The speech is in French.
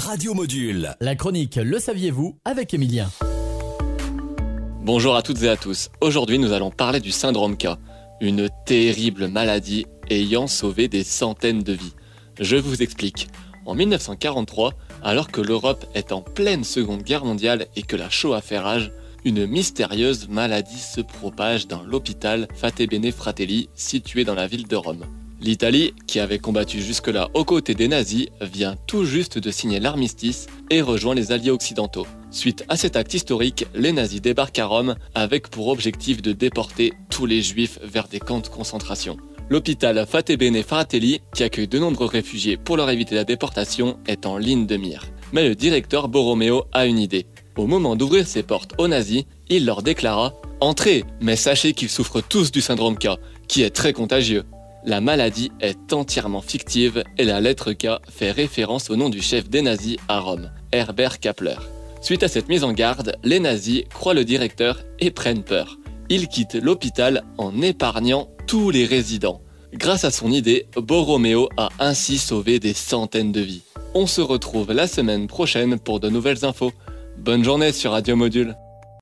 Radio Module. La chronique Le saviez-vous avec Emilien. Bonjour à toutes et à tous. Aujourd'hui, nous allons parler du syndrome K, une terrible maladie ayant sauvé des centaines de vies. Je vous explique. En 1943, alors que l'Europe est en pleine Seconde Guerre mondiale et que la Shoah fait rage, une mystérieuse maladie se propage dans l'hôpital Fate Bene Fratelli situé dans la ville de Rome. L'Italie, qui avait combattu jusque-là aux côtés des nazis, vient tout juste de signer l'armistice et rejoint les alliés occidentaux. Suite à cet acte historique, les nazis débarquent à Rome avec pour objectif de déporter tous les juifs vers des camps de concentration. L'hôpital Fate Bene Fratelli, qui accueille de nombreux réfugiés pour leur éviter la déportation, est en ligne de mire. Mais le directeur Borromeo a une idée. Au moment d'ouvrir ses portes aux nazis, il leur déclara Entrez, mais sachez qu'ils souffrent tous du syndrome K, qui est très contagieux. La maladie est entièrement fictive et la lettre K fait référence au nom du chef des nazis à Rome, Herbert Kappler. Suite à cette mise en garde, les nazis croient le directeur et prennent peur. Ils quittent l'hôpital en épargnant tous les résidents. Grâce à son idée, Borromeo a ainsi sauvé des centaines de vies. On se retrouve la semaine prochaine pour de nouvelles infos. Bonne journée sur Radio Module.